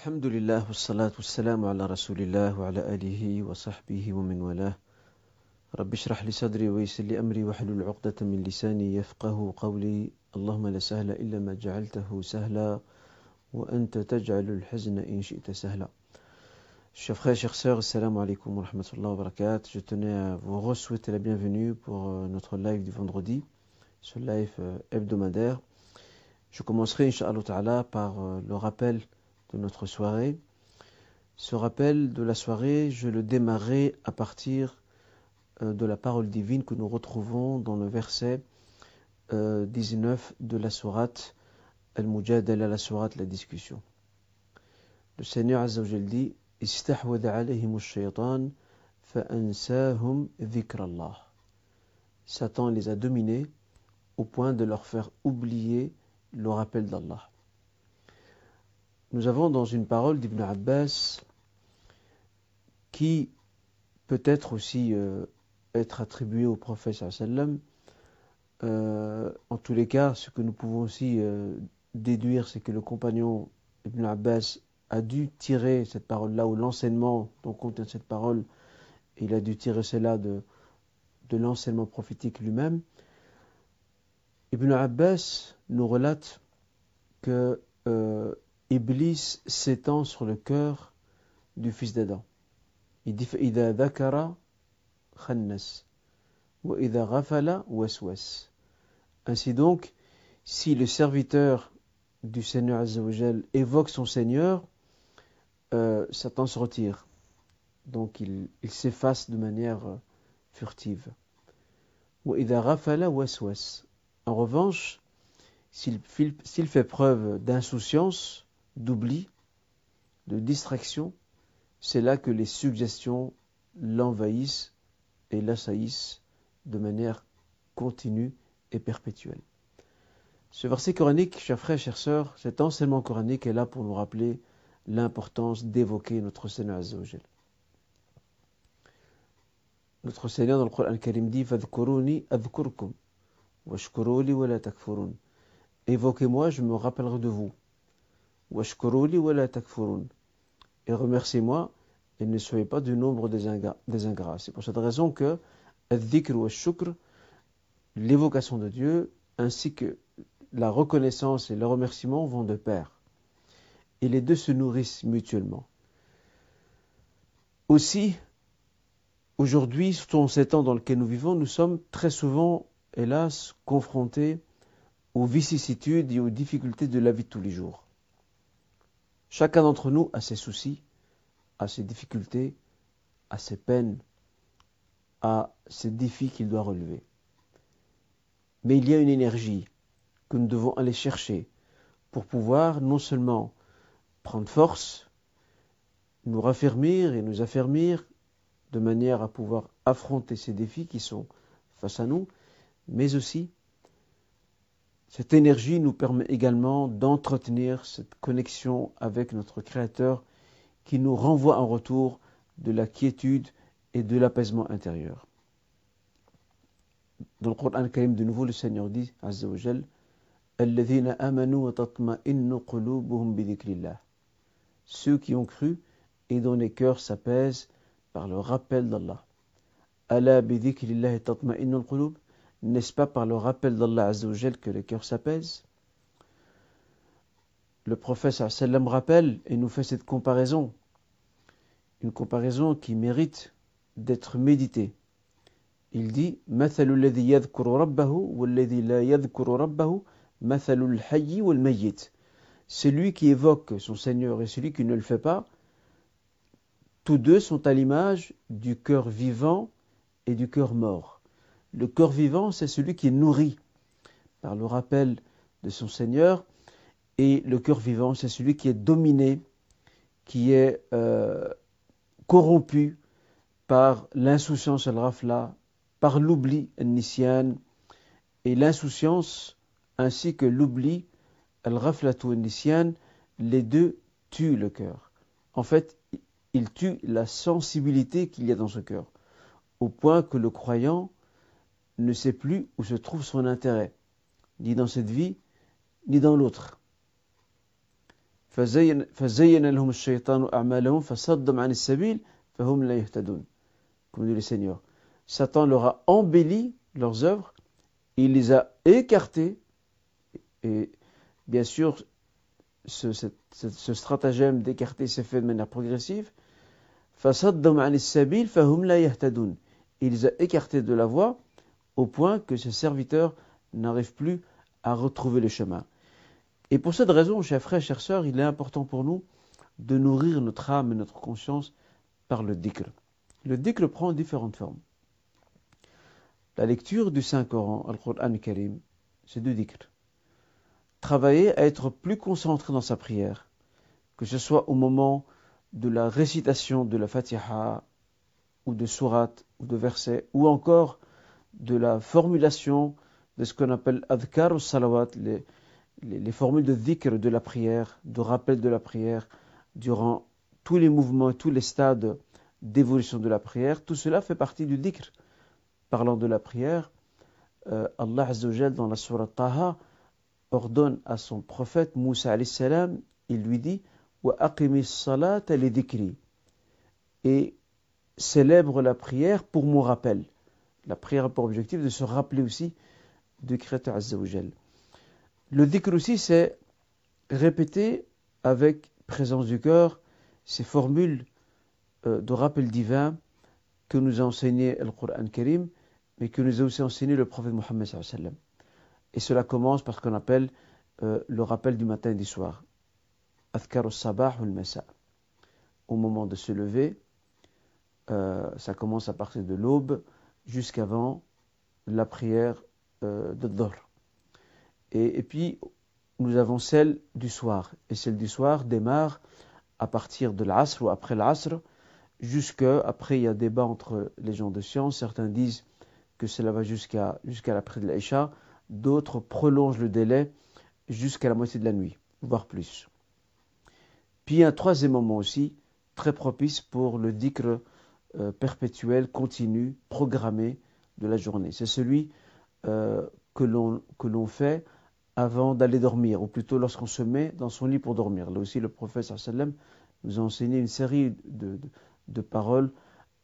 الحمد لله والصلاة والسلام على رسول الله وعلى آله وصحبه ومن والاه رب اشرح لي صدري ويسر لي أمري واحلل عقدة من لساني يفقه قولي اللهم لا سهل إلا ما جعلته سهلا وأنت تجعل الحزن إن شئت سهلا Chers frères, chers sœurs, assalamu alaikum wa rahmatullahi wa barakatuh. Je tenais à vous souhaiter la bienvenue pour notre live du vendredi, ce live hebdomadaire. Je commencerai, Inch'Allah par le rappel de notre soirée. Ce rappel de la soirée, je le démarrais à partir euh, de la parole divine que nous retrouvons dans le verset euh, 19 de la sourate Al-Mujadala, la sourate La Discussion. Le Seigneur Azzawajal dit Satan les a dominés au point de leur faire oublier le rappel d'Allah. Nous avons dans une parole d'Ibn Abbas qui peut être aussi euh, être attribuée au prophète. Euh, en tous les cas, ce que nous pouvons aussi euh, déduire, c'est que le compagnon Ibn Abbas a dû tirer cette parole-là, ou l'enseignement dont contient cette parole, il a dû tirer cela de, de l'enseignement prophétique lui-même. Ibn Abbas nous relate que euh, Iblis s'étend sur le cœur du fils d'Adam. Il dit إذا ذكر خنس وإذا غفل وسوس. Ainsi donc, si le serviteur du Seigneur Azzawajal évoque son Seigneur, euh, Satan se retire. Donc il, il s'efface de manière euh, furtive. En revanche, s'il fait preuve d'insouciance, d'oubli, de distraction, c'est là que les suggestions l'envahissent et l'assaillissent de manière continue et perpétuelle. Ce verset coranique, chers frères, chères sœurs, cet enseignement coranique est là pour nous rappeler l'importance d'évoquer notre Seigneur Azzawajal. Notre Seigneur dans le Coran Karim dit Fadhkuruni adhkurkum washkuruli wa la takfurun. Évoquez-moi, je me rappellerai de vous. Et remerciez-moi et ne soyez pas du nombre des ingrats. C'est pour cette raison que al-dhikr wa shukr, l'évocation de Dieu, ainsi que la reconnaissance et le remerciement vont de pair et les deux se nourrissent mutuellement. Aussi, aujourd'hui, surtout ces temps dans lesquels nous vivons, nous sommes très souvent, hélas, confrontés aux vicissitudes et aux difficultés de la vie de tous les jours. Chacun d'entre nous a ses soucis, a ses difficultés, a ses peines, a ses défis qu'il doit relever. Mais il y a une énergie que nous devons aller chercher pour pouvoir non seulement prendre force, nous raffermir et nous affermir de manière à pouvoir affronter ces défis qui sont face à nous, mais aussi cette énergie nous permet également d'entretenir cette connexion avec notre Créateur qui nous renvoie en retour de la quiétude et de l'apaisement intérieur. Dans le Coran Karim, de nouveau, le Seigneur dit, ceux qui ont cru et dont les cœurs s'apaisent par le rappel d'Allah. N'est-ce pas par le rappel d'Allah Azzawajal que les cœurs s'apaisent Le prophète sallam rappelle et nous fait cette comparaison. Une comparaison qui mérite d'être méditée. Il dit مثل الذي يذكر ربه والذي لا يذكر ربه مثل الحي والميت celui qui évoque son Seigneur et celui qui ne le fait pas, tous deux sont à l'image du cœur vivant et du cœur mort. Le cœur vivant, c'est celui qui est nourri par le rappel de son Seigneur, et le cœur vivant, c'est celui qui est dominé, qui est euh, corrompu par l'insouciance al-rafla, par l'oubli al-nisyan, et l'insouciance ainsi que l'oubli al-ghaflatu nisyan, les deux tuent le cœur. En fait, ils tuent la sensibilité qu'il y a dans ce cœur, au point que le croyant ne sait plus où se trouve son intérêt, ni dans cette vie, ni dans l'autre. Comme dit le Seigneur, Satan leur a embelli leurs œuvres, il les a écartés, et bien sûr, ce, ce stratagème d'écarter s'est fait de manière progressive. Il les a écartés de la voie, au point que ses serviteurs n'arrivent plus à retrouver le chemin Et pour cette raison, chers frères, chères sœurs, il est important pour nous de nourrir notre âme et notre conscience par le dhikr. Le dhikr prend différentes formes. La lecture du Saint-Coran, Al-Qur'an Karim, c'est du dhikr. Travailler à être plus concentré dans sa prière, que ce soit au moment de la récitation de la Fatiha, ou de sourate, ou de versets, ou encore de la formulation de ce qu'on appelle adhkar ou salawat, les, les, formules de dhikr de la prière, de rappel de la prière, durant tous les mouvements, tous les stades d'évolution de la prière, tout cela fait partie du dhikr. Parlant de la prière, euh, Allah Azzawajal dans la sourate Taha ordonne à son prophète Moussa salam, il lui dit Wa salat et célèbre la prière pour mon rappel. La prière a pour objectif de se rappeler aussi du Créateur Azzawajal. Le dhikr aussi, c'est répéter avec présence du cœur ces formules euh, de rappel divin que nous a enseigné le Coran Karim, mais que nous a aussi enseigné le prophète Mohammed Et cela commence par ce qu'on appelle euh, le rappel du matin et du soir. Athkar al-sabah ou al-masa. Au moment de se lever, euh, ça commence à partir de l'aube jusqu'avant la prière de Dor. Et, puis, nous avons celle du soir. Et celle du soir démarre à partir de l'asr ou après l'asr, jusque, après il y a débat entre les gens de science, certains disent que cela va jusqu'à jusqu'à l'après de l'Aïcha, d'autres prolongent le délai jusqu'à la moitié de la nuit, voire plus. Puis un troisième moment aussi, très propice pour le dhikr euh, perpétuel, continu, programmé de la journée. C'est celui euh, que l'on fait avant d'aller dormir, ou plutôt lorsqu'on se met dans son lit pour dormir. Là aussi, le prophète sallam nous a enseigné une série de, paroles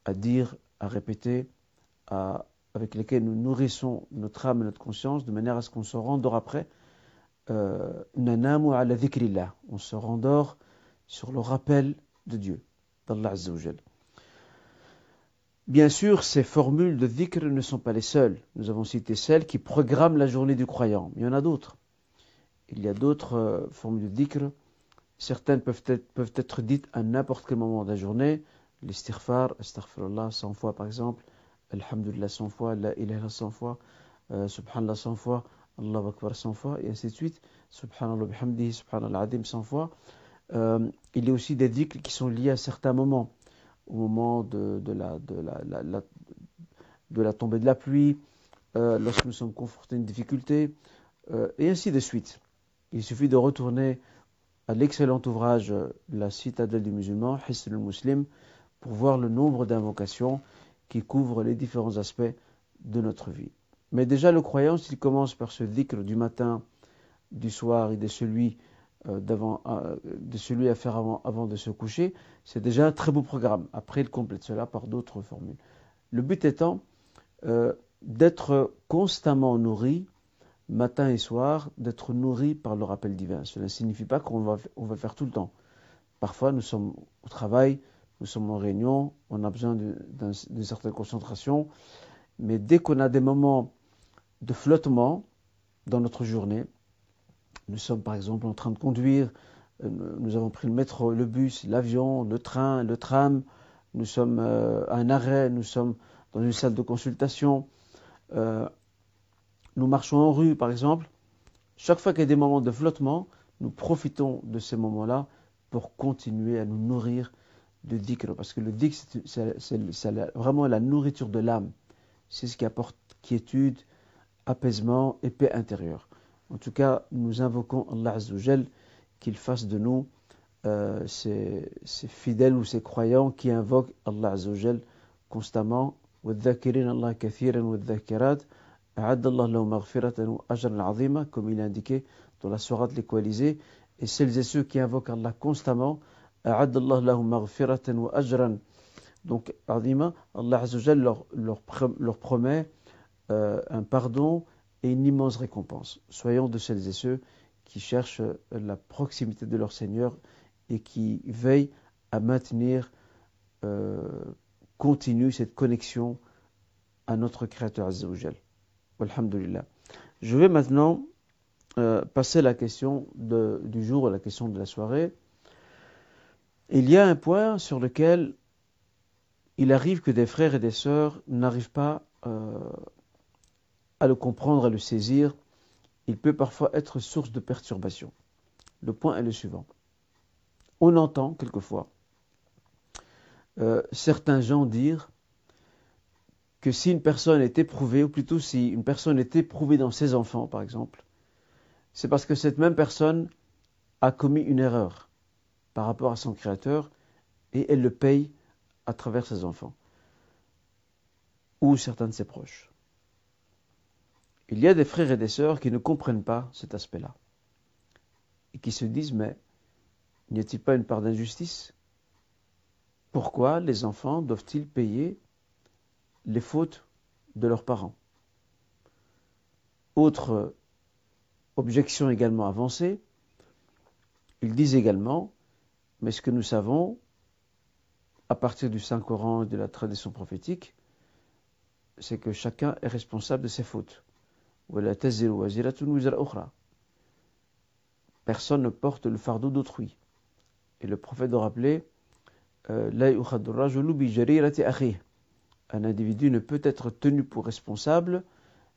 à dire, à répéter, avec lesquelles nous nourrissons notre âme et notre conscience, de manière à ce qu'on se rendort après. Euh. On se rendort sur le rappel de Dieu, d'Allah Azzawajal. Bien sûr, ces formules de dhikr ne sont pas les seules. Nous avons cité celles qui programment la journée du croyant. Il y en a d'autres. Il y a d'autres euh, formes de dhikr. Certaines peuvent être, dites à n'importe quel moment de la journée. L'istighfar, astaghfirullah 100 fois par exemple, alhamdulillah 100 fois, la ilaha 100 fois, euh, subhanallah 100 fois, Allah akbar 100 fois, et ainsi de suite. Subhanallah bihamdihi, subhanallah adim 100 fois. Euh, il y a aussi des dhikrs qui sont liés à certains moments. Au moment de, la, tombée de la pluie, euh, lorsque nous sommes confrontés à une difficulté, euh, et ainsi de suite. Il suffit de retourner à l'excellent ouvrage La citadelle du musulman, Hisn al-Muslim, pour voir le nombre d'invocations qui couvrent les différents aspects de notre vie. Mais déjà, le croyant, s'il commence par ce dhikr du matin, du soir et de celui, euh, euh, de celui à faire avant, de se coucher, c'est déjà un très beau programme. Après, il complète cela par d'autres formules. Le but étant euh, d'être constamment nourri matin et soir, d'être nourri par le rappel divin. Cela ne signifie pas qu'on va, on va faire tout le temps. Parfois, nous sommes au travail, nous sommes en réunion, on a besoin d'une certaine concentration, mais dès qu'on a des moments de flottement dans notre journée, nous sommes par exemple en train de conduire, euh, nous avons pris le métro, le bus, l'avion, le train, le tram, nous sommes euh, à un arrêt, nous sommes dans une salle de consultation, euh, nous marchons en rue, par exemple, chaque fois qu'il y a des moments de flottement, nous profitons de ces moments-là pour continuer à nous nourrir de dhikr. Parce que le dhikr, c'est vraiment la nourriture de l'âme. C'est ce qui apporte quiétude, apaisement et paix intérieure. En tout cas, nous invoquons Allah Azzawajal qu'il fasse de nous euh, ces, fidèles ou ces croyants qui invoquent Allah Azzawajal constamment. Comme il est indiqué dans la sourate l'équalisée, et celles et ceux qui invoquent Allah constamment, donc, Allah leur, leur promet euh, un pardon et une immense récompense. Soyons de celles et ceux qui cherchent la proximité de leur Seigneur et qui veillent à maintenir euh, continue cette connexion à notre Créateur Azzawajal. Alhamdulillah. Je vais maintenant euh, passer à la question de, du jour, à la question de la soirée. Il y a un point sur lequel il arrive que des frères et des sœurs n'arrivent pas euh, à le comprendre, à le saisir. Il peut parfois être source de perturbation. Le point est le suivant. On entend quelquefois euh, certains gens dire que si une personne est éprouvée, ou plutôt si une personne est éprouvée dans ses enfants, par exemple, c'est parce que cette même personne a commis une erreur par rapport à son Créateur et elle le paye à travers ses enfants ou certains de ses proches. Il y a des frères et des sœurs qui ne comprennent pas cet aspect-là et qui se disent mais n'y a-t-il pas une part d'injustice? Pourquoi les enfants doivent-ils payer les fautes de leurs parents? Autre objection également avancée, ils disent également mais ce que nous savons à partir du Saint-Coran et de la tradition prophétique, c'est que chacun est responsable de ses fautes. Personne ne porte le fardeau d'autrui. Et le prophète doit rappeler euh, un individu ne peut être tenu pour responsable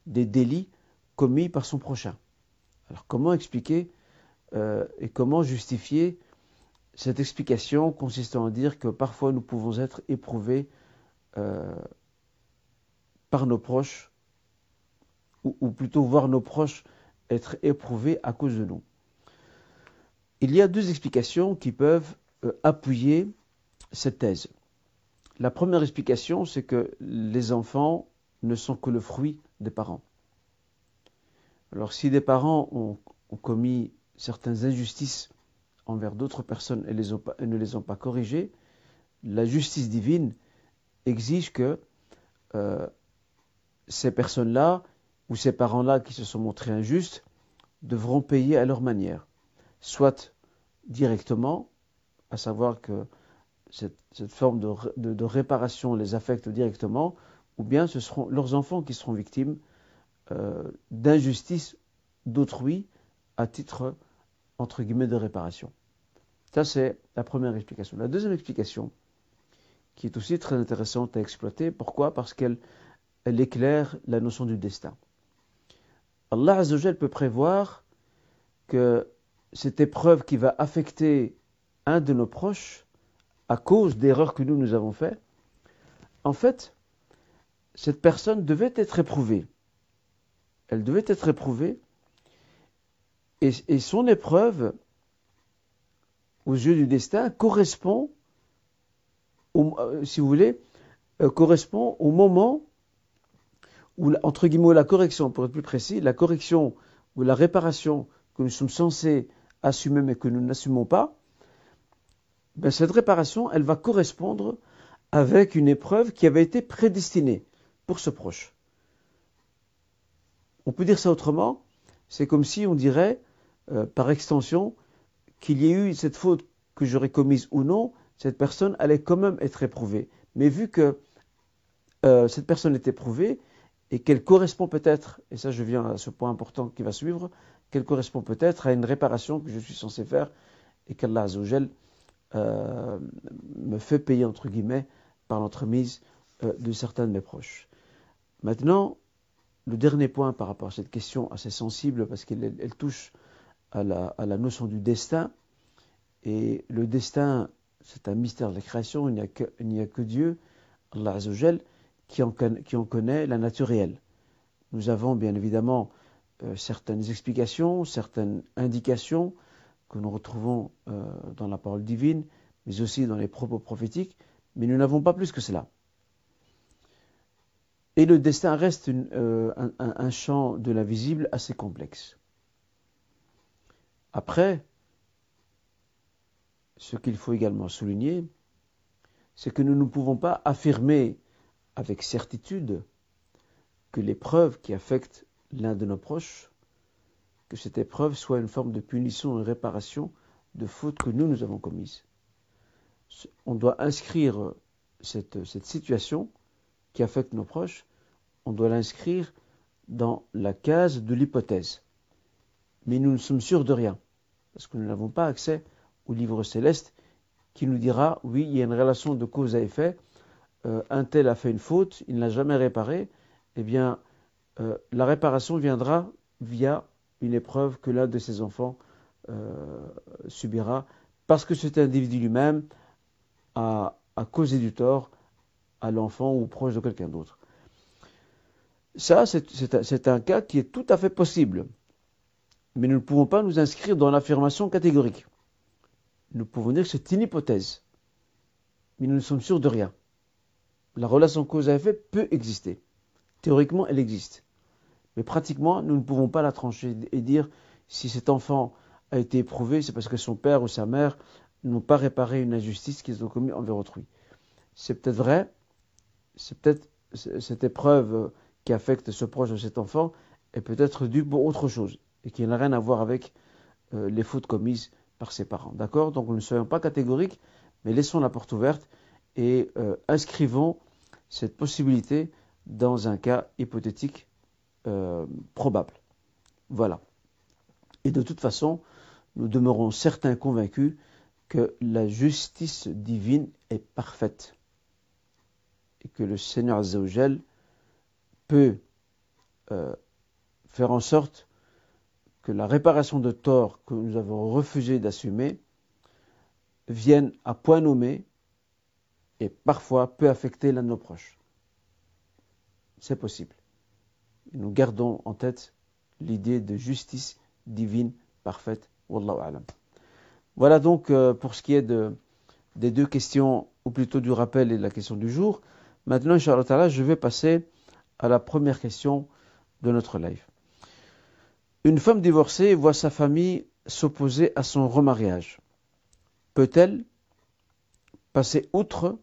des délits commis par son prochain. Alors comment expliquer euh, et comment justifier cette explication consistant à dire que parfois nous pouvons être éprouvés euh, par nos proches, ou, plutôt voir nos proches être éprouvés à cause de nous. Il y a deux explications qui peuvent euh, appuyer cette thèse. La première explication, c'est que les enfants ne sont que le fruit des parents. Alors si des parents ont, commis certaines injustices envers d'autres personnes et, ne les ont pas corrigées, la justice divine exige que euh, ces personnes-là ou ces parents-là qui se sont montrés injustes devront payer à leur manière, soit directement, à savoir que cette, forme de, réparation les affecte directement, ou bien ce seront leurs enfants qui seront victimes euh, d'injustice d'autrui à titre, entre guillemets, de réparation. Ça, c'est la première explication. La deuxième explication, qui est aussi très intéressante à exploiter, pourquoi? Parce qu'elle elle éclaire la notion du destin. Allah Azzawajal peut prévoir que cette épreuve qui va affecter un de nos proches à cause d'erreurs que nous nous avons faites, en fait, cette personne devait être éprouvée. Elle devait être éprouvée et, son épreuve aux yeux du destin correspond, euh, si vous voulez, euh, correspond au moment où, entre guillemets, la correction, pour être plus précis, la correction ou la réparation que nous sommes censés assumer mais que nous n'assumons pas, ben cette réparation, elle va correspondre avec une épreuve qui avait été prédestinée pour ce proche. On peut dire ça autrement, c'est comme si on dirait, euh, par extension, qu'il y ait eu cette faute que j'aurais commise ou non, cette personne allait quand même être éprouvée. Mais vu que euh, cette personne est éprouvée et qu'elle correspond peut-être, et ça je viens à ce point important qui va suivre, qu'elle correspond peut-être à une réparation que je suis censé faire et qu'Allah Azzawajal euh, me fait payer entre guillemets par l'entremise euh, de certains de mes proches. Maintenant, le dernier point par rapport à cette question assez sensible parce qu'elle touche à la, notion du destin. Et le destin, c'est un mystère de la création, il n'y a, que, Dieu, Allah Azzawajal, qui en, connaît la nature réelle. Nous avons bien évidemment euh, certaines explications, certaines indications que nous retrouvons euh, dans la parole divine, mais aussi dans les propos prophétiques, mais nous n'avons pas plus que cela. Et le destin reste euh, un champ de l'invisible assez complexe. Après, ce qu'il faut également souligner, c'est que nous ne pouvons pas affirmer avec certitude que l'épreuve qui affecte l'un de nos proches, que cette épreuve soit une forme de punition et réparation de fautes que nous, nous avons commises. On doit inscrire cette situation qui affecte nos proches, on doit l'inscrire dans la case de l'hypothèse. Mais nous ne sommes sûrs de rien, parce que nous n'avons pas accès au livre céleste qui nous dira, oui, il y a une relation de cause à effet, euh, un tel a fait une faute, il n'a jamais réparé, eh bien, euh, la réparation viendra via une épreuve que l'un de ses enfants euh, subira, parce que cet individu lui-même a, a, causé du tort à l'enfant ou proche de quelqu'un d'autre. Ça, c'est un cas qui est tout à fait possible. Mais nous ne pouvons pas nous inscrire dans l'affirmation catégorique. Nous pouvons dire que c'est une hypothèse. Mais nous ne sommes sûrs de rien. La relation cause à effet peut exister. Théoriquement, elle existe. Mais pratiquement, nous ne pouvons pas la trancher et dire si cet enfant a été éprouvé, c'est parce que son père ou sa mère n'ont pas réparé une injustice qu'ils ont commise envers autrui. C'est peut-être vrai, c'est peut-être cette épreuve qui affecte ce proche de cet enfant est peut-être due pour autre chose et qui n'a rien à voir avec euh, les fautes commises par ses parents. D'accord? Donc ne soyons pas catégoriques, mais laissons la porte ouverte et euh, inscrivons cette possibilité dans un cas hypothétique euh, probable. Voilà. Et de toute façon, nous demeurons certains convaincus que la justice divine est parfaite et que le Seigneur Azzawajal peut euh, faire en sorte que la réparation de tort que nous avons refusé d'assumer vienne à point nommé et parfois peut affecter l'un de nos proches. C'est possible. Nous gardons en tête l'idée de justice divine parfaite. Voilà donc euh, pour ce qui est de, des deux questions, ou plutôt du rappel et de la question du jour. Maintenant, Inch'Allah, je vais passer à la première question de notre live. Une femme divorcée voit sa famille s'opposer à son remariage. Peut-elle passer outre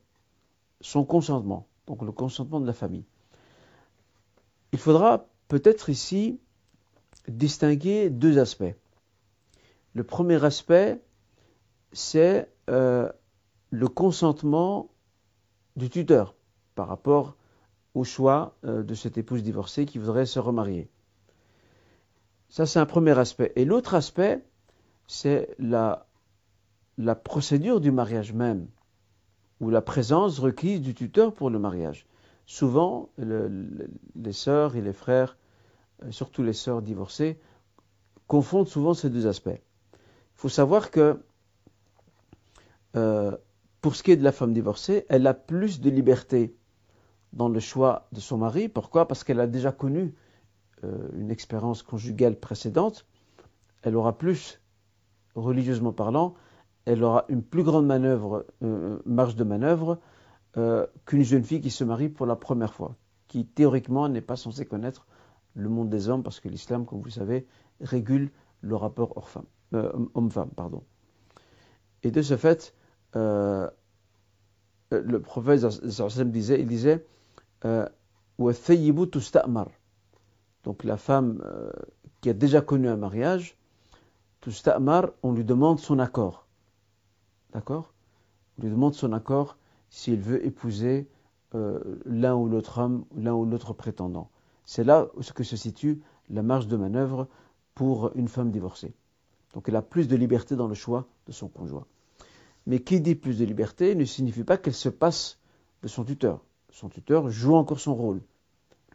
son consentement, donc le consentement de la famille Il faudra peut-être ici distinguer deux aspects. Le premier aspect, c'est euh, le consentement du tuteur par rapport au choix euh, de cette épouse divorcée qui voudrait se remarier. Ça, c'est un premier aspect. Et l'autre aspect, c'est la, la procédure du mariage même, ou la présence requise du tuteur pour le mariage. Souvent, les sœurs et les frères, euh, surtout les sœurs divorcées, confondent souvent ces deux aspects. Il faut savoir que euh, pour ce qui est de la femme divorcée, elle a plus de liberté dans le choix de son mari. Pourquoi? Parce qu'elle a déjà connu euh, une expérience conjugale précédente. Elle aura plus, religieusement parlant, elle aura une plus grande manœuvre, euh, marge de manœuvre euh, qu'une jeune fille qui se marie pour la première fois, qui théoriquement n'est pas censée connaître le monde des hommes, parce que l'islam, comme vous savez, régule le rapport homme-femme. pardon. Et de ce fait, le prophète disait, il disait euh, donc la femme euh, qui a déjà connu un mariage, on lui demande son accord. D'accord? On lui demande son accord s'il veut épouser euh, l'un ou l'autre homme, l'un ou l'autre prétendant. C'est là où que se situe la marge de manœuvre pour une femme divorcée. Donc elle a plus de liberté dans le choix de son conjoint. Mais qui dit plus de liberté ne signifie pas qu'elle se passe de son tuteur son tuteur joue encore son rôle.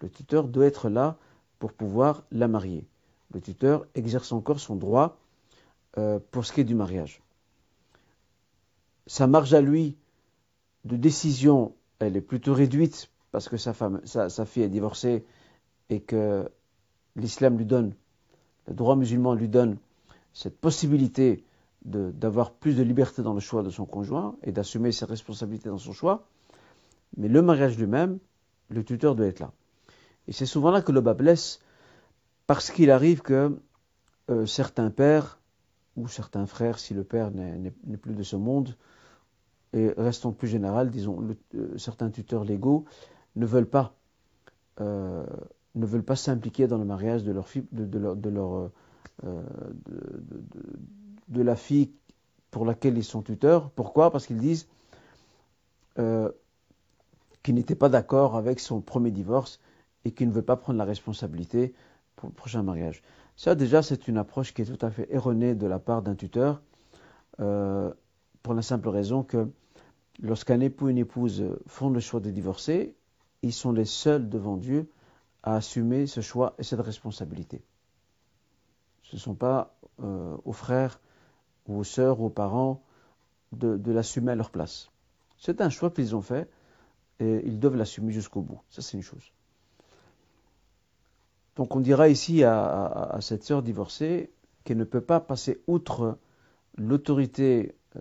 Le tuteur doit être là pour pouvoir la marier. Le tuteur exerce encore son droit euh, pour ce qui est du mariage. Sa marge à lui de décision, elle est plutôt réduite parce que sa femme, sa, fille est divorcée et que l'islam lui donne, le droit musulman lui donne cette possibilité d'avoir plus de liberté dans le choix de son conjoint et d'assumer ses responsabilités dans son choix. Mais le mariage lui-même, le tuteur doit être là. Et c'est souvent là que le bas blesse, parce qu'il arrive que euh, certains pères ou certains frères, si le père n'est plus de ce monde, et restons plus général, disons, euh, certains tuteurs légaux ne veulent pas euh, ne veulent pas s'impliquer dans le mariage de leur de, leur, de, leur euh, la fille pour laquelle ils sont tuteurs. Pourquoi? Parce qu'ils disent qu'ils n'étaient pas d'accord avec son premier divorce et qu'ils ne veulent pas prendre la responsabilité pour le prochain mariage. Ça, déjà, c'est une approche qui est tout à fait erronée de la part d'un tuteur, pour la simple raison que lorsqu'un époux et une épouse font le choix de divorcer, ils sont les seuls devant Dieu à assumer ce choix et cette responsabilité. Ce ne sont pas euh, aux frères ou aux sœurs ou aux parents de, de l'assumer à leur place. C'est un choix qu'ils ont fait et ils doivent l'assumer jusqu'au bout. Ça, c'est une chose. Donc on dira ici à, cette sœur divorcée qu'elle ne peut pas passer outre l'autorité euh,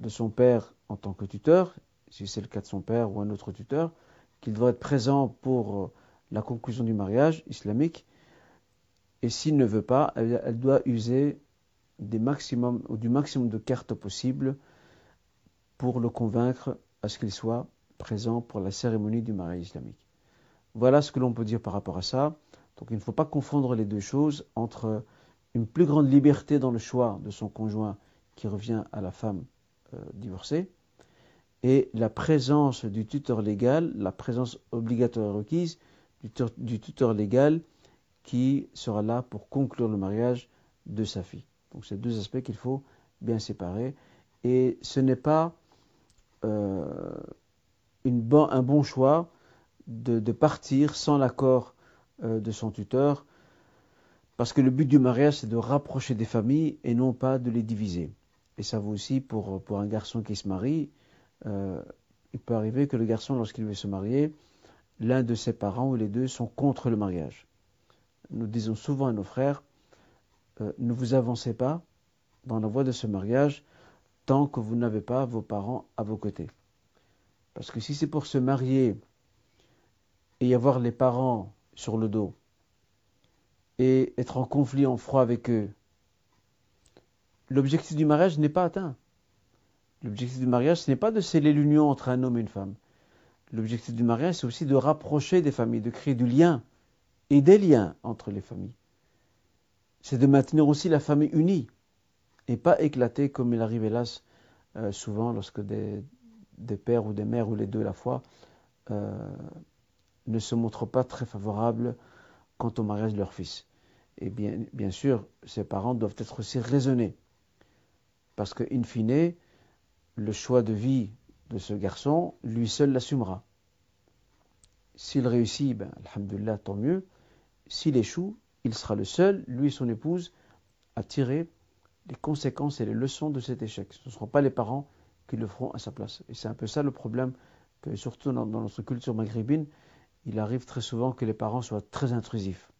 de son père en tant que tuteur, si c'est le cas de son père ou un autre tuteur, qu'il doit être présent pour euh, la conclusion du mariage islamique, et s'il ne veut pas, elle, doit user maximum, ou du maximum de cartes possibles pour le convaincre à ce qu'il soit présent pour la cérémonie du mariage islamique. Voilà ce que l'on peut dire par rapport à ça. Donc il ne faut pas confondre les deux choses entre une plus grande liberté dans le choix de son conjoint qui revient à la femme euh, divorcée et la présence du tuteur légal, la présence obligatoire requise du, tuteur légal qui sera là pour conclure le mariage de sa fille. Donc c'est deux aspects qu'il faut bien séparer et ce n'est pas euh, un bon choix de partir sans l'accord euh, de son tuteur, parce que le but du mariage, c'est de rapprocher des familles et non pas de les diviser. Et ça vaut aussi pour, un garçon qui se marie. Euh, il peut arriver que le garçon, lorsqu'il veut se marier, l'un de ses parents ou les deux sont contre le mariage. Nous disons souvent à nos frères, euh, ne vous avancez pas dans la voie de ce mariage tant que vous n'avez pas vos parents à vos côtés. Parce que si c'est pour se marier et y avoir les parents sur le dos et être en conflit, en froid avec eux, l'objectif du mariage n'est pas atteint. L'objectif du mariage, ce n'est pas de sceller l'union entre un homme et une femme. L'objectif du mariage, c'est aussi de rapprocher des familles, de créer du lien et des liens entre les familles. C'est de maintenir aussi la famille unie et pas éclatée comme il arrive hélas euh, souvent lorsque des, pères ou des mères ou les deux à la fois euh, ne se montrent pas très favorables quant au mariage de leur fils. Et bien, bien sûr, ces parents doivent être aussi raisonnés. Parce que, in fine, le choix de vie de ce garçon, lui seul l'assumera. S'il réussit, ben, alhamdulillah, tant mieux. S'il échoue, il sera le seul, lui et son épouse, à tirer les conséquences et les leçons de cet échec. Ce ne seront pas les parents qui le feront à sa place. Et c'est un peu ça le problème que, surtout dans notre culture maghrébine, il arrive très souvent que les parents soient très intrusifs.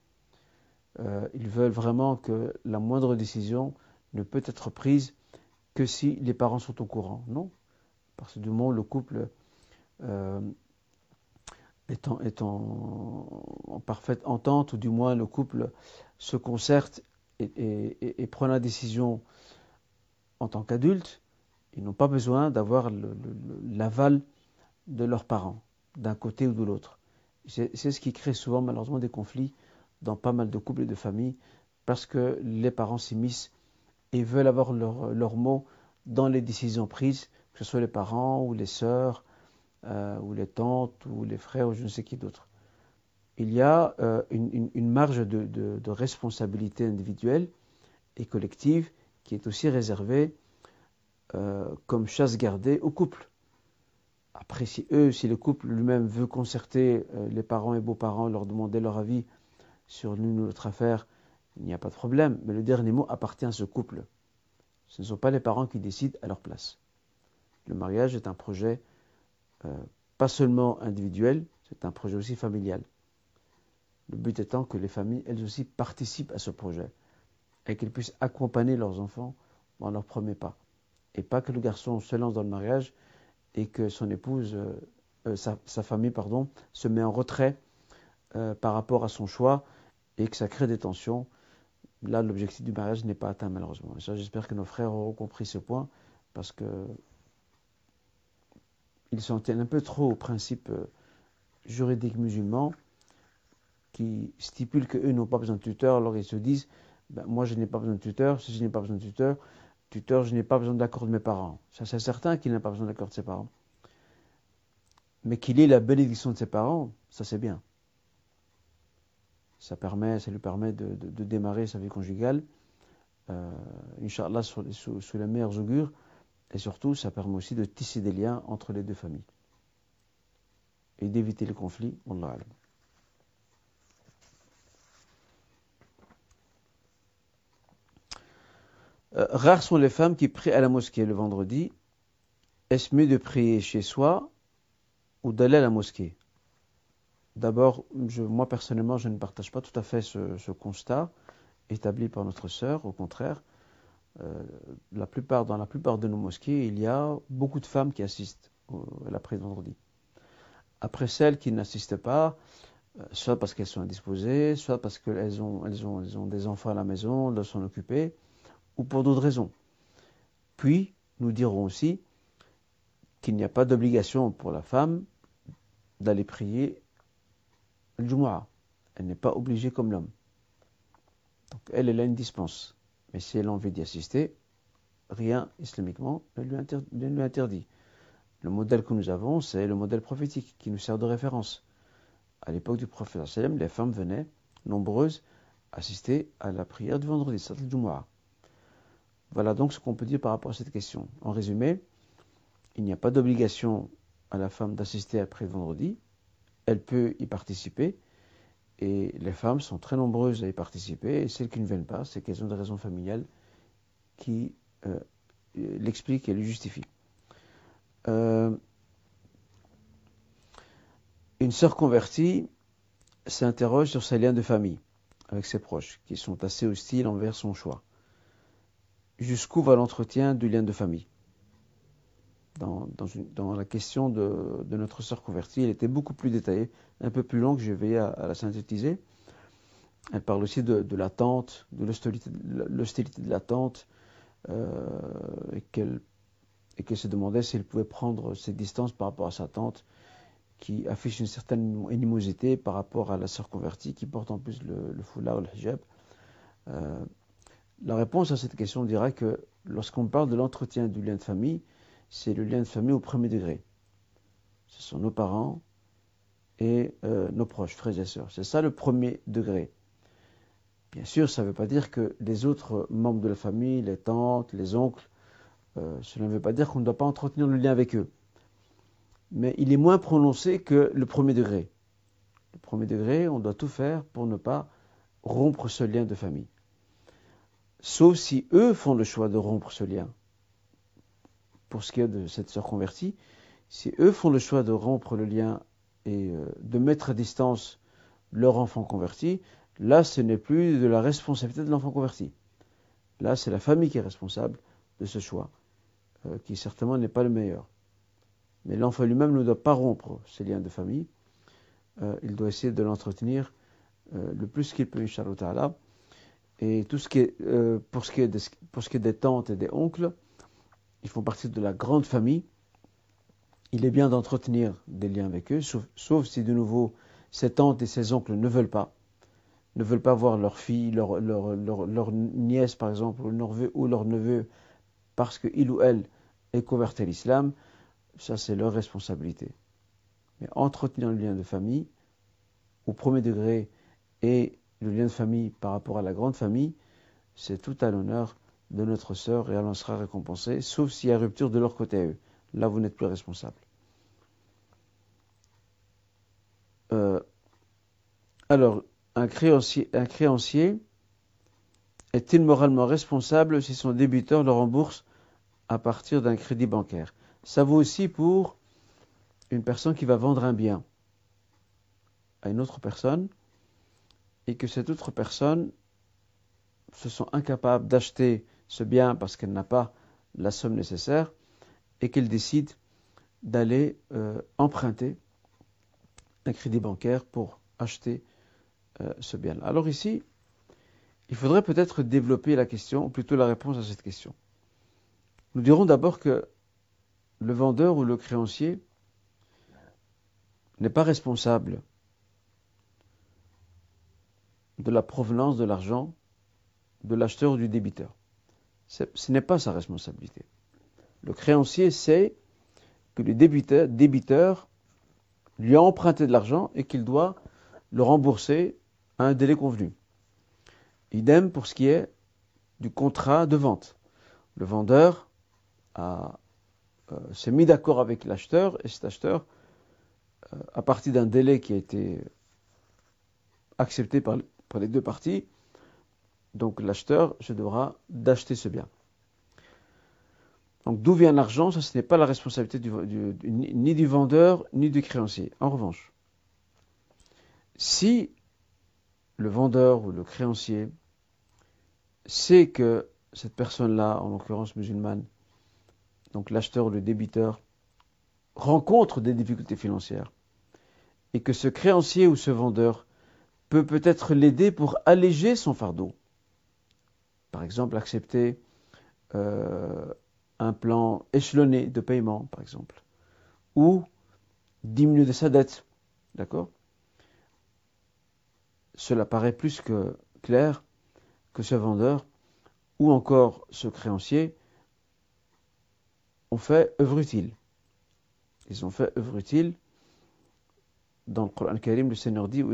Euh, ils veulent vraiment que la moindre décision ne peut être prise que si les parents sont au courant. Non, parce que du moment le couple euh, est, en, parfaite entente, ou du moins le couple se concerte et, prend la décision en tant qu'adulte, ils n'ont pas besoin d'avoir l'aval de leurs parents, d'un côté ou de l'autre. C'est ce qui crée souvent malheureusement des conflits dans pas mal de couples et de familles parce que les parents s'immiscent et veulent avoir leur, mot dans les décisions prises, que ce soit les parents ou les sœurs euh, ou les tantes ou les frères ou je ne sais qui d'autre. Il y a euh, une, marge de, responsabilité individuelle et collective qui est aussi réservée euh, comme chasse gardée au couple. Après, si eux, si le couple lui-même veut concerter les parents et beaux-parents, leur demander leur avis sur l'une ou l'autre affaire, il n'y a pas de problème. Mais le dernier mot appartient à ce couple. Ce ne sont pas les parents qui décident à leur place. Le mariage est un projet euh, pas seulement individuel, c'est un projet aussi familial. Le but étant que les familles, elles aussi, participent à ce projet et qu'elles puissent accompagner leurs enfants dans leurs premiers pas. Et pas que le garçon se lance dans le mariage et que son épouse, euh, euh, sa, famille, pardon, se met en retrait par rapport à son choix et que ça crée des tensions. Là, l'objectif du mariage n'est pas atteint malheureusement. J'espère que nos frères auront compris ce point parce que ils s'en tiennent un peu trop au principe euh, juridique musulman qui stipule qu'eux n'ont pas besoin de tuteur, alors ils se disent ben, moi je n'ai pas besoin de tuteur, si je n'ai pas besoin de tuteur, tuteur, je n'ai pas besoin d'accord de mes parents. Ça, c'est certain qu'il n'a pas besoin d'accord de ses parents. Mais qu'il ait la bénédiction de ses parents, ça c'est bien. Ça, permet, ça lui permet de, démarrer sa vie conjugale, euh, Inch'Allah, sous, les meilleurs augures, et surtout, ça permet aussi de tisser des liens entre les deux familles et d'éviter les conflits. Euh, rares sont les femmes qui prient à la mosquée le vendredi. Est-ce mieux de prier chez soi ou d'aller à la mosquée? D'abord, moi personnellement, je ne partage pas tout à fait ce, constat établi par notre sœur. Au contraire, euh, dans la plupart de nos mosquées, il y a beaucoup de femmes qui assistent à la prière vendredi. Après celles qui n'assistent pas, euh, soit parce qu'elles sont indisposées, soit parce qu'elles ont, elles ont, elles ont des enfants à la maison, elles doivent s'en occuper, ou pour d'autres raisons. Puis, nous dirons aussi qu'il n'y a pas d'obligation pour la femme d'aller prier le Jumu'ah. Elle n'est pas obligée comme l'homme. Donc elle, elle a une dispense. Mais si elle a envie d'y assister, rien islamiquement ne lui, interdit. Le modèle que nous avons, c'est le modèle prophétique qui nous sert de référence. À l'époque du prophète, les femmes venaient nombreuses assister à la prière du vendredi, le Jumu'ah. Voilà donc ce qu'on peut dire par rapport à cette question. En résumé, il n'y a pas d'obligation à la femme d'assister après vendredi. Elle peut y participer. Et les femmes sont très nombreuses à y participer. Et celles qui ne viennent pas, c'est qu'elles ont des raisons familiales qui euh, l'expliquent et le justifient. Euh, une sœur convertie s'interroge sur ses liens de famille avec ses proches, qui sont assez hostiles envers son choix jusqu'où va l'entretien du lien de famille? Dans, la question de, notre sœur convertie, elle était beaucoup plus détaillée, un peu plus longue, je vais à, la synthétiser. Elle parle aussi de, l'attente, de l'hostilité de l'attente, euh, et qu'elle se demandait si elle pouvait prendre ses distances par rapport à sa tante, qui affiche une certaine animosité par rapport à la sœur convertie, qui porte en plus le, le foulard ou le hijab. Euh, la réponse à cette question dira que lorsqu'on parle de l'entretien du lien de famille, c'est le lien de famille au premier degré. Ce sont nos parents et euh, nos proches, frères et sœurs. C'est ça le premier degré. Bien sûr, ça ne veut pas dire que les autres membres de la famille, les tantes, les oncles, euh, cela ne veut pas dire qu'on ne doit pas entretenir le lien avec eux. Mais il est moins prononcé que le premier degré. Le premier degré, on doit tout faire pour ne pas rompre ce lien de famille sauf si eux font le choix de rompre ce lien. Pour ce qui est de cette sœur convertie, si eux font le choix de rompre le lien et euh, de mettre à distance leur enfant converti, là ce n'est plus de la responsabilité de l'enfant converti. Là c'est la famille qui est responsable de ce choix, euh, qui certainement n'est pas le meilleur. Mais l'enfant lui-même ne doit pas rompre ces liens de famille, euh, il doit essayer de l'entretenir le plus qu'il peut, Inch'Allah et tout ce qui est, pour, ce qui est pour ce qui est des tantes et des oncles, ils font partie de la grande famille. Il est bien d'entretenir des liens avec eux, sauf, si de nouveau ces tantes et ces oncles ne veulent pas, ne veulent pas voir leur fille, leur, leur, leur, nièce par exemple, ou leur, neveu, ou leur neveu, parce qu'il ou elle est converti à l'islam, ça c'est leur responsabilité. Mais entretenir le lien de famille, au premier degré, et le lien de famille par rapport à la grande famille, c'est tout à l'honneur de notre sœur et elle en sera récompensée, sauf s'il y a rupture de leur côté à eux. Là, vous n'êtes plus responsable. Euh, alors, un créancier, un créancier est-il moralement responsable si son débiteur le rembourse à partir d'un crédit bancaire? Ça vaut aussi pour une personne qui va vendre un bien à une autre personne et que cette autre personne se sent incapable d'acheter ce bien parce qu'elle n'a pas la somme nécessaire et qu'elle décide d'aller euh, emprunter un crédit bancaire pour acheter euh, ce bien. Alors ici, il faudrait peut-être développer la question, ou plutôt la réponse à cette question. Nous dirons d'abord que le vendeur ou le créancier n'est pas responsable de la provenance de l'argent de l'acheteur ou du débiteur. Ce n'est pas sa responsabilité. Le créancier sait que le débiteur, lui a emprunté de l'argent et qu'il doit le rembourser à un délai convenu. Idem pour ce qui est du contrat de vente. Le vendeur euh, s'est mis d'accord avec l'acheteur et cet acheteur, euh, à partir d'un délai qui a été accepté par, les deux parties, donc l'acheteur se devra d'acheter ce bien. Donc d'où vient l'argent? Ça, ce n'est pas la responsabilité ni du vendeur ni du créancier. En revanche, si le vendeur ou le créancier sait que cette personne-là, en l'occurrence musulmane, donc l'acheteur ou le débiteur, rencontre des difficultés financières et que ce créancier ou ce vendeur peut peut-être l'aider pour alléger son fardeau. Par exemple, accepter euh, un plan échelonné de paiement, par exemple, ou diminuer sa dette. D'accord? Cela paraît plus que clair que ce vendeur ou encore ce créancier ont fait œuvre utile. Ils ont fait œuvre utile. Dans le Coran Karim, le Seigneur dit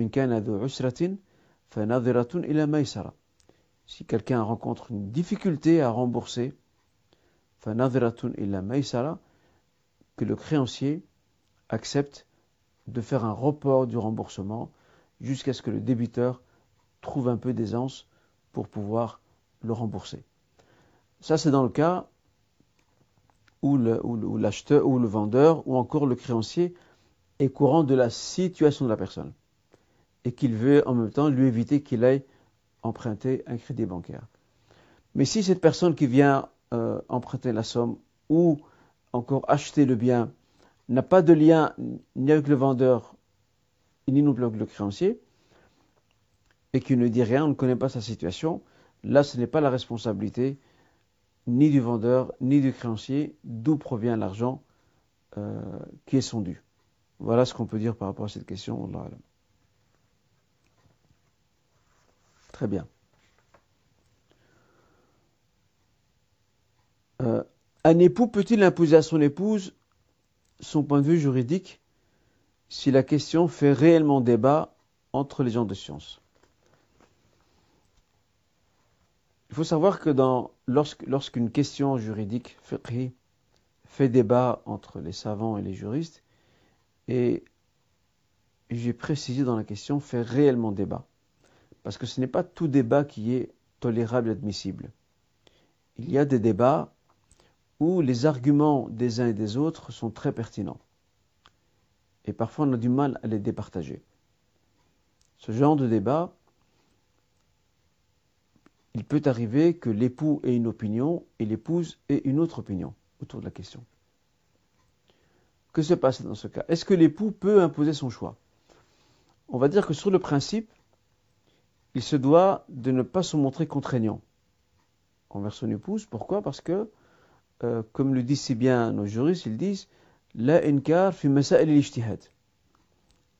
Si quelqu'un rencontre une difficulté à rembourser, que le créancier accepte de faire un report du remboursement jusqu'à ce que le débiteur trouve un peu d'aisance pour pouvoir le rembourser. Ça, c'est dans le cas où l'acheteur ou, le vendeur ou encore le créancier est courant de la situation de la personne et qu'il veut en même temps lui éviter qu'il aille emprunter un crédit bancaire. Mais si cette personne qui vient euh, emprunter la somme ou encore acheter le bien n'a pas de lien ni avec le vendeur ni non plus avec le créancier et qu'il ne dit rien, on ne connaît pas sa situation, là ce n'est pas la responsabilité ni du vendeur ni du créancier d'où provient l'argent euh, qui est son dû. Voilà ce qu'on peut dire par rapport à cette question. Très bien. Euh, un époux peut-il imposer à son épouse son point de vue juridique si la question fait réellement débat entre les gens de science? Il faut savoir que lorsqu'une question juridique fait débat entre les savants et les juristes, et j'ai précisé dans la question fait réellement débat, parce que ce n'est pas tout débat qui est tolérable et admissible. Il y a des débats où les arguments des uns et des autres sont très pertinents. Et parfois on a du mal à les départager. Ce genre de débat, il peut arriver que l'époux ait une opinion et l'épouse ait une autre opinion autour de la question. Que se passe dans ce cas? Est-ce que l'époux peut imposer son choix? On va dire que sur le principe, il se doit de ne pas se montrer contraignant envers son épouse. Pourquoi? Parce que euh, comme le disent si bien nos juristes, ils disent La inkar fi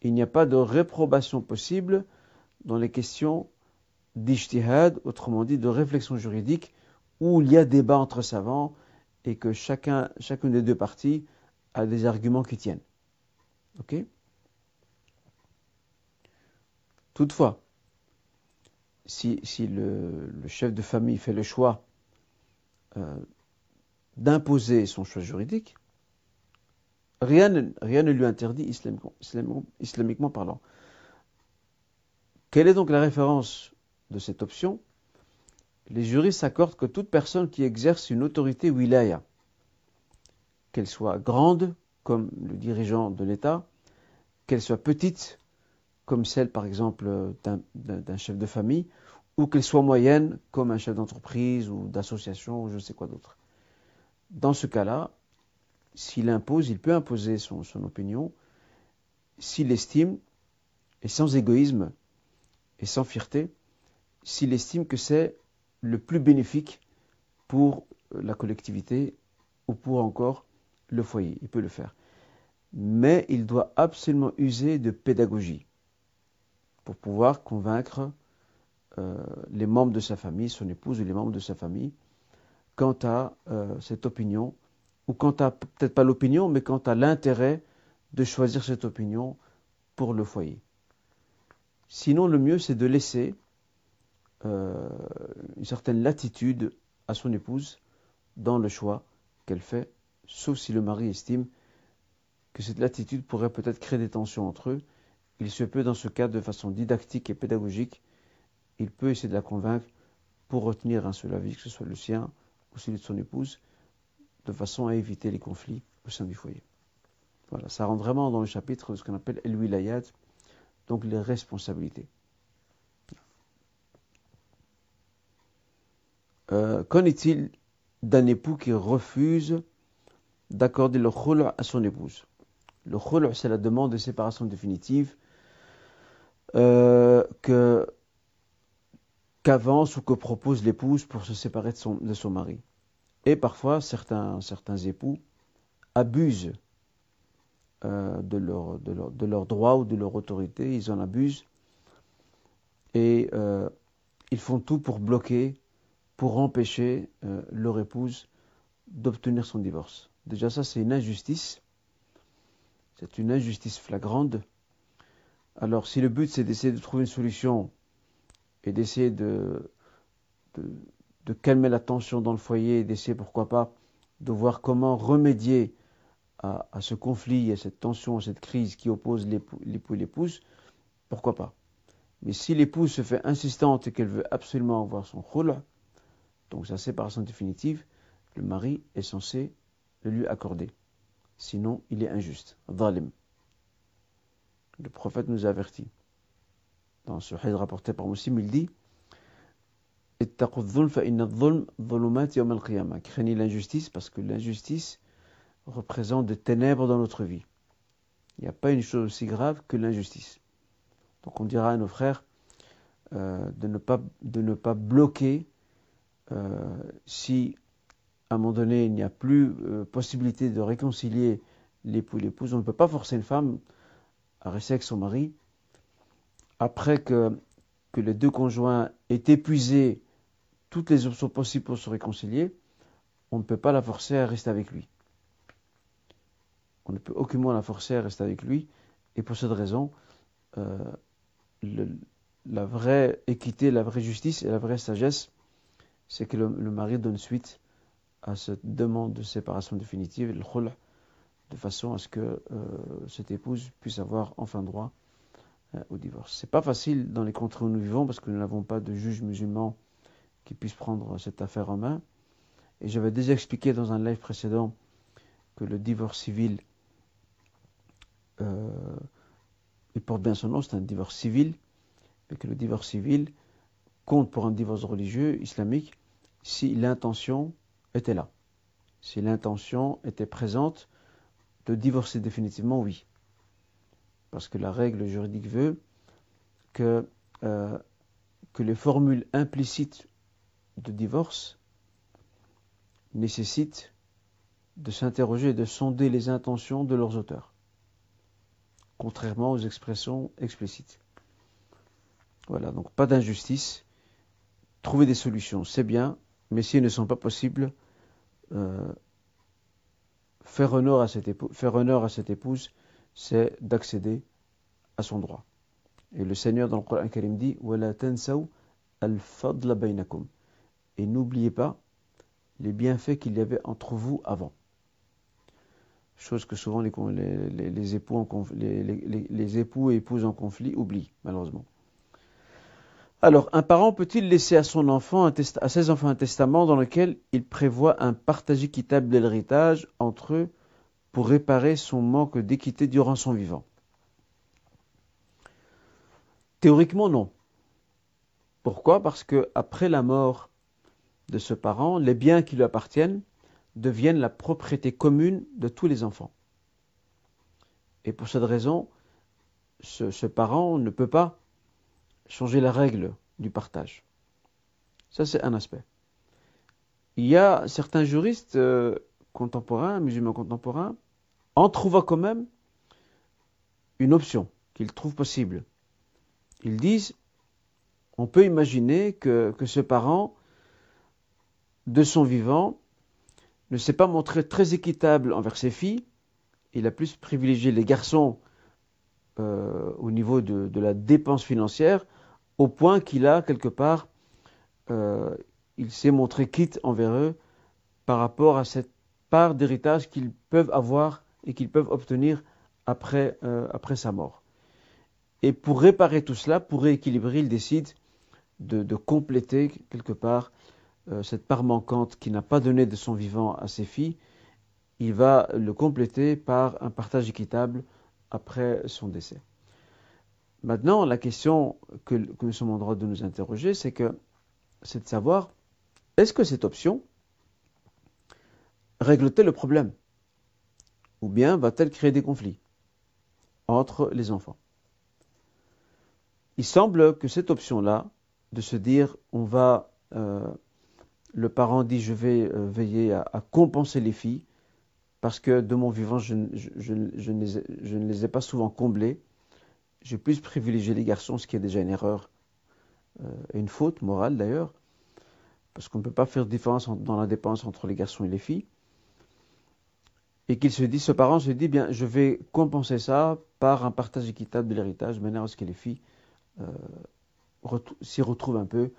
Il n'y a pas de réprobation possible dans les questions d'ijtihad, autrement dit de réflexion juridique, où il y a débat entre savants et que chacun, chacune des deux parties a des arguments qui tiennent. Ok? Toutefois, si, le, chef de famille fait le choix euh, d'imposer son choix juridique, rien, ne lui interdit islamiquement, islamiquement, parlant. Quelle est donc la référence de cette option? Les juristes s'accordent que toute personne qui exerce une autorité wilaya, qu'elle soit grande, comme le dirigeant de l'État, qu'elle soit petite, comme celle par exemple d'un chef de famille, ou qu'elle soit moyenne, comme un chef d'entreprise ou d'association ou je ne sais quoi d'autre dans ce cas-là, s'il impose, il peut imposer son, opinion s'il estime, et sans égoïsme et sans fierté, s'il estime que c'est le plus bénéfique pour la collectivité ou pour encore le foyer. Il peut le faire. Mais il doit absolument user de pédagogie pour pouvoir convaincre euh, les membres de sa famille, son épouse ou les membres de sa famille, quant à euh, cette opinion, ou quant à peut-être pas l'opinion, mais quant à l'intérêt de choisir cette opinion pour le foyer. Sinon, le mieux, c'est de laisser euh, une certaine latitude à son épouse dans le choix qu'elle fait, sauf si le mari estime que cette latitude pourrait peut-être créer des tensions entre eux. Il se peut, dans ce cas, de façon didactique et pédagogique, il peut essayer de la convaincre pour retenir un seul avis, que ce soit le sien ou celui de son épouse, de façon à éviter les conflits au sein du foyer. Voilà, ça rentre vraiment dans le chapitre de ce qu'on appelle El Wilayat, donc les responsabilités. Euh, qu'en est-il d'un époux qui refuse d'accorder le khul' à son épouse? Le khul' c'est la demande de séparation définitive euh, que qu'avance ou que propose l'épouse pour se séparer de son, mari. Et parfois, certains, époux abusent euh, de, leur, de, droits ou de leur autorité, ils en abusent et euh, ils font tout pour bloquer, pour empêcher euh, leur épouse d'obtenir son divorce. Déjà ça, c'est une injustice, c'est une injustice flagrante. Alors si le but c'est d'essayer de trouver une solution et d'essayer de, calmer la tension dans le foyer, d'essayer pourquoi pas de voir comment remédier à, ce conflit, à cette tension, à cette crise qui oppose l'époux et l'épouse, pourquoi pas. Mais si l'épouse se fait insistante et qu'elle veut absolument avoir son khul', donc sa séparation définitive, le mari est censé le lui accorder. Sinon, il est injuste. Dhalim. Le prophète nous avertit ce hadith rapporté par Muslim, il dit Craignez l'injustice parce que l'injustice représente des ténèbres dans notre vie. Il n'y a pas une chose aussi grave que l'injustice. Donc on dira à nos frères euh, de, ne pas, de ne pas bloquer euh, si à un moment donné il n'y a plus euh, possibilité de réconcilier l'époux et l'épouse. On ne peut pas forcer une femme à rester avec son mari après que, que les deux conjoints aient épuisé toutes les options possibles pour se réconcilier, on ne peut pas la forcer à rester avec lui. On ne peut aucunement la forcer à rester avec lui. Et pour cette raison, euh, la vraie équité, la vraie justice et la vraie sagesse, c'est que le, mari donne suite à cette demande de séparation définitive, le khul, de façon à ce que euh, cette épouse puisse avoir enfin droit au divorce. C'est pas facile dans les contrées où nous vivons parce que nous n'avons pas de juge musulman qui puisse prendre cette affaire en main. Et j'avais déjà expliqué dans un live précédent que le divorce civil, euh, il porte bien son nom, c'est un divorce civil, mais que le divorce civil compte pour un divorce religieux islamique si l'intention était là. Si l'intention était présente de divorcer définitivement, oui. Parce que la règle juridique veut que, euh, que les formules implicites de divorce nécessitent de s'interroger et de sonder les intentions de leurs auteurs, contrairement aux expressions explicites. Voilà, donc pas d'injustice. Trouver des solutions, c'est bien, mais si elles ne sont pas possibles, euh, faire honneur à cette épouse, c'est d'accéder à son droit. Et le Seigneur dans le Coran Karim dit Et n'oubliez pas les bienfaits qu'il y avait entre vous avant. Chose que souvent les, époux, et épouses en conflit oublient, malheureusement. Alors, un parent peut-il laisser à à ses enfants un testament dans lequel il prévoit un partage équitable de l'héritage entre eux pour réparer son manque d'équité durant son vivant Théoriquement, non. Pourquoi? Parce que après la mort de ce parent, les biens qui lui appartiennent deviennent la propriété commune de tous les enfants. Et pour cette raison, ce, parent ne peut pas changer la règle du partage. Ça, c'est un aspect. Il y a certains juristes euh, contemporains, musulmans contemporains, en trouvant quand même une option qu'ils trouvent possible. Ils disent, on peut imaginer que, que ce parent, de son vivant, ne s'est pas montré très équitable envers ses filles. Il a plus privilégié les garçons euh, au niveau de, la dépense financière, au point qu'il a quelque part, euh, il s'est montré quitte envers eux par rapport à cette part d'héritage qu'ils peuvent avoir et qu'ils peuvent obtenir après, euh, après sa mort. Et pour réparer tout cela, pour rééquilibrer, il décide de, compléter quelque part cette part manquante qui n'a pas donné de son vivant à ses filles. Il va le compléter par un partage équitable après son décès. Maintenant, la question que, nous sommes en droit de nous interroger, c'est que c'est de savoir est-ce que cette option règle-t-elle le problème? Ou bien va-t-elle créer des conflits entre les enfants? Il semble que cette option-là, de se dire on va, euh, le parent dit je vais euh, veiller à, compenser les filles, parce que de mon vivant, je, ne les ai pas souvent comblés. J'ai plus privilégié les garçons, ce qui est déjà une erreur euh, une faute morale d'ailleurs, parce qu'on ne peut pas faire de différence dans la dépense entre les garçons et les filles. Et qu'il se dit, ce parent se dit, bien, je vais compenser ça par un partage équitable de l'héritage, de manière à ce que les filles euh, s'y retrouvent un peu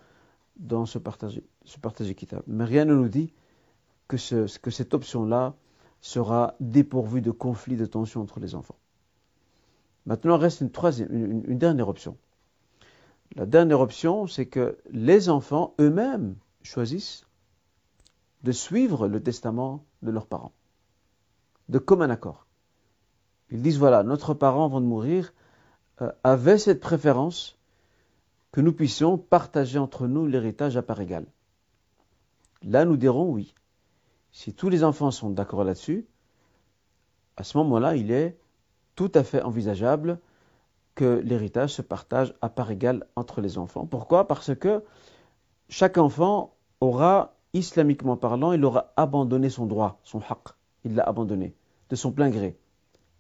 dans ce partage, équitable? Mais rien ne nous dit que, ce, que cette option-là sera dépourvu de conflits, de tensions entre les enfants. Maintenant, reste une, troisième, une, dernière option. La dernière option, c'est que les enfants eux-mêmes choisissent de suivre le testament de leurs parents, de commun accord. Ils disent, voilà, notre parent avant de mourir euh, avait cette préférence que nous puissions partager entre nous l'héritage à part égale. Là, nous dirons oui. Si tous les enfants sont d'accord là-dessus, à ce moment-là, il est tout à fait envisageable que l'héritage se partage à part égale entre les enfants. Pourquoi? Parce que chaque enfant aura, islamiquement parlant, il aura abandonné son droit, son haqq. Il l'a abandonné, de son plein gré.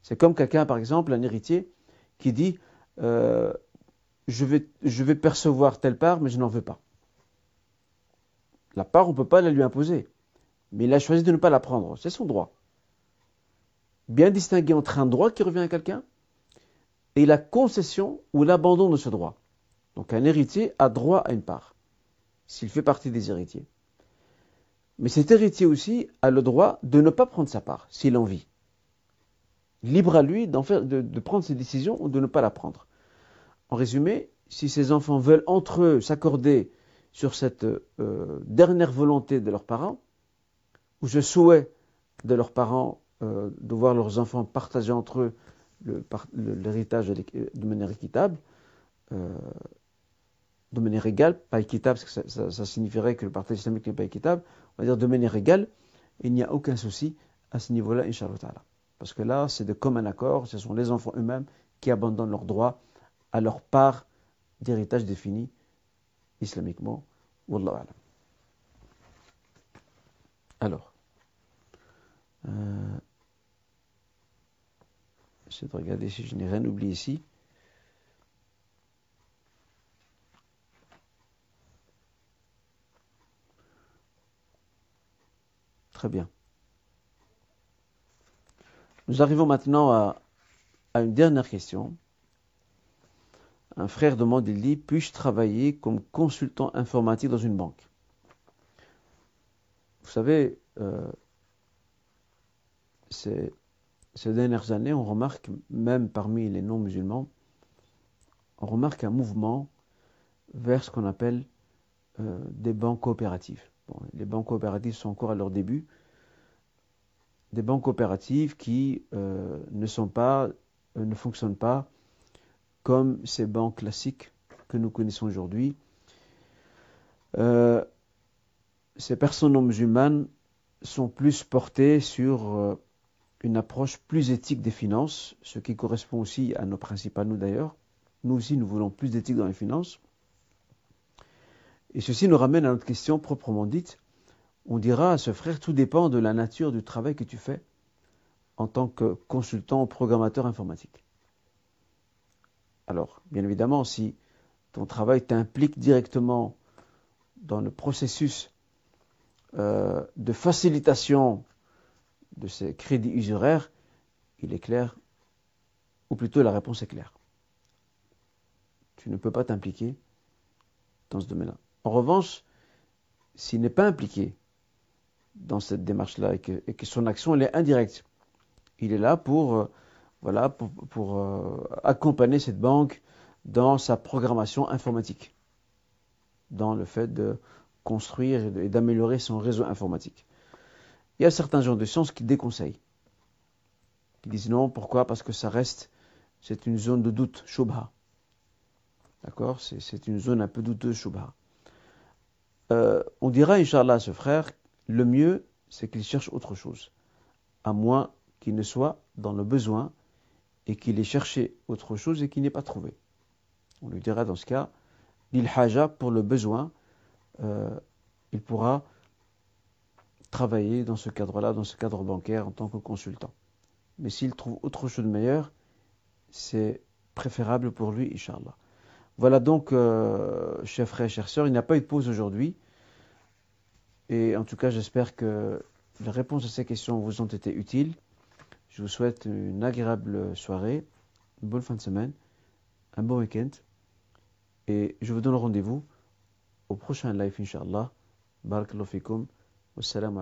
C'est comme quelqu'un, par exemple, un héritier, qui dit euh, je, vais, je vais percevoir telle part, mais je n'en veux pas. La part, on ne peut pas la lui imposer mais il a choisi de ne pas la prendre. C'est son droit. Bien distinguer entre un droit qui revient à quelqu'un et la concession ou l'abandon de ce droit. Donc un héritier a droit à une part, s'il fait partie des héritiers. Mais cet héritier aussi a le droit de ne pas prendre sa part, s'il en vit. Libre à lui de, prendre ses décisions ou de ne pas la prendre. En résumé, si ces enfants veulent entre eux s'accorder sur cette euh, dernière volonté de leurs parents, ou ce souhait de leurs parents euh, de voir leurs enfants partager entre eux l'héritage de manière équitable, euh, de manière égale, pas équitable, parce que ça, signifierait que le partage islamique n'est pas équitable, on va dire de manière égale, il n'y a aucun souci à ce niveau-là, Inch'Allah Parce que là, c'est de commun accord, ce sont les enfants eux-mêmes qui abandonnent leurs droits à leur part d'héritage défini islamiquement. Wallahu alam. Alors. Euh, J'essaie de regarder si je n'ai rien oublié ici. Très bien. Nous arrivons maintenant à, une dernière question. Un frère demande, il dit, puis-je travailler comme consultant informatique dans une banque? Vous savez, euh, ces, dernières années, on remarque, même parmi les non-musulmans, on remarque un mouvement vers ce qu'on appelle euh, des banques coopératives. les banques coopératives sont encore à leur début. Des banques coopératives qui euh, ne sont pas, euh, ne fonctionnent pas comme ces banques classiques que nous connaissons aujourd'hui. ces personnes non musulmanes sont plus portées sur une approche plus éthique des finances, ce qui correspond aussi à nos principes à nous d'ailleurs. Nous aussi, nous voulons plus d'éthique dans les finances. Et ceci nous ramène à notre question proprement dite. On dira à ce frère, tout dépend de la nature du travail que tu fais en tant que consultant ou programmateur informatique. Alors, bien évidemment, si ton travail t'implique directement dans le processus euh, de facilitation de ces crédits usuraires, il est clair, ou plutôt la réponse est claire. Tu ne peux pas t'impliquer dans ce domaine-là. En revanche, s'il n'est pas impliqué dans cette démarche-là et que, son action elle est indirecte, il est là pour, euh, voilà, pour, euh, accompagner cette banque dans sa programmation informatique, dans le fait de construire et d'améliorer son réseau informatique. Il y a certains gens de science qui déconseillent, qui disent non, pourquoi? Parce que ça reste, c'est une zone de doute, shubha. D'accord? C'est une zone un peu douteuse, shubha. Euh, on dira, Inch'Allah, à ce frère, le mieux, c'est qu'il cherche autre chose, à moins qu'il ne soit dans le besoin et qu'il ait cherché autre chose et qu'il n'ait pas trouvé. On lui dira dans ce cas, l'il haja pour le besoin, euh, il pourra travailler dans ce cadre-là, dans ce cadre bancaire en tant que consultant. Mais s'il trouve autre chose de meilleur, c'est préférable pour lui, Inch'Allah. Voilà donc, euh, chers frères et chères sœurs, il n'y a pas eu de pause aujourd'hui. Et en tout cas, j'espère que les réponses à ces questions vous ont été utiles. Je vous souhaite une agréable soirée, une bonne fin de semaine, un bon week-end. Et je vous donne rendez-vous au prochain live, Inch'Allah. Barakallahu fikum. Wassalamu.